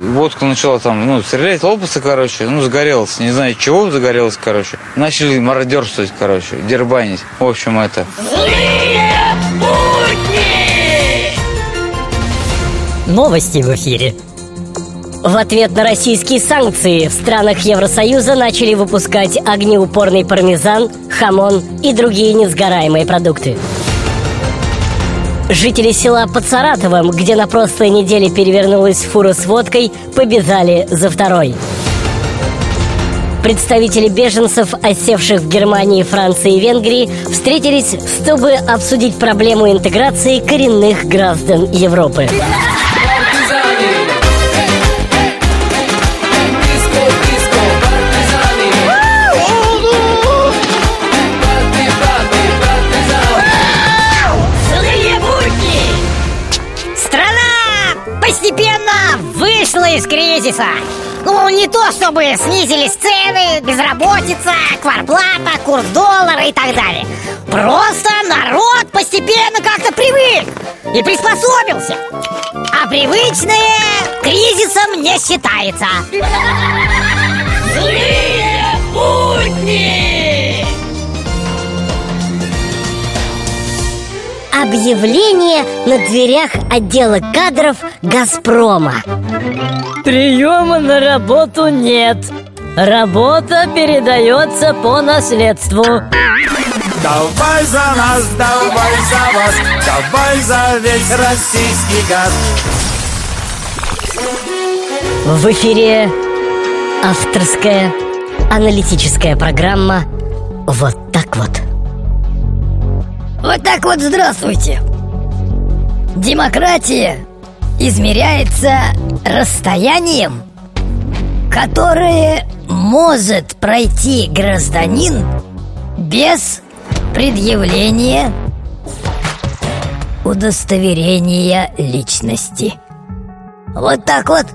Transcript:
Водка начала там, ну, стрелять, лопаться, короче, ну, загорелась. Не знаю, чего загорелась, короче. Начали мародерствовать, короче, дербанить. В общем, это... Новости в эфире. В ответ на российские санкции в странах Евросоюза начали выпускать огнеупорный пармезан, хамон и другие несгораемые продукты. Жители села под Саратовом, где на прошлой неделе перевернулась фура с водкой, побежали за второй. Представители беженцев, осевших в Германии, Франции и Венгрии, встретились, чтобы обсудить проблему интеграции коренных граждан Европы. Вышла из кризиса. Ну, не то чтобы снизились цены, безработица, кварплата, курс доллара и так далее. Просто народ постепенно как-то привык и приспособился. А привычное кризисом не считается. Злые Объявление на дверях отдела кадров «Газпрома». Приема на работу нет. Работа передается по наследству. Давай за нас, давай за вас, давай за весь российский газ. В эфире авторская аналитическая программа «Вот так вот». Вот так вот здравствуйте. Демократия измеряется расстоянием, которое может пройти гражданин без предъявления удостоверения личности. Вот так вот.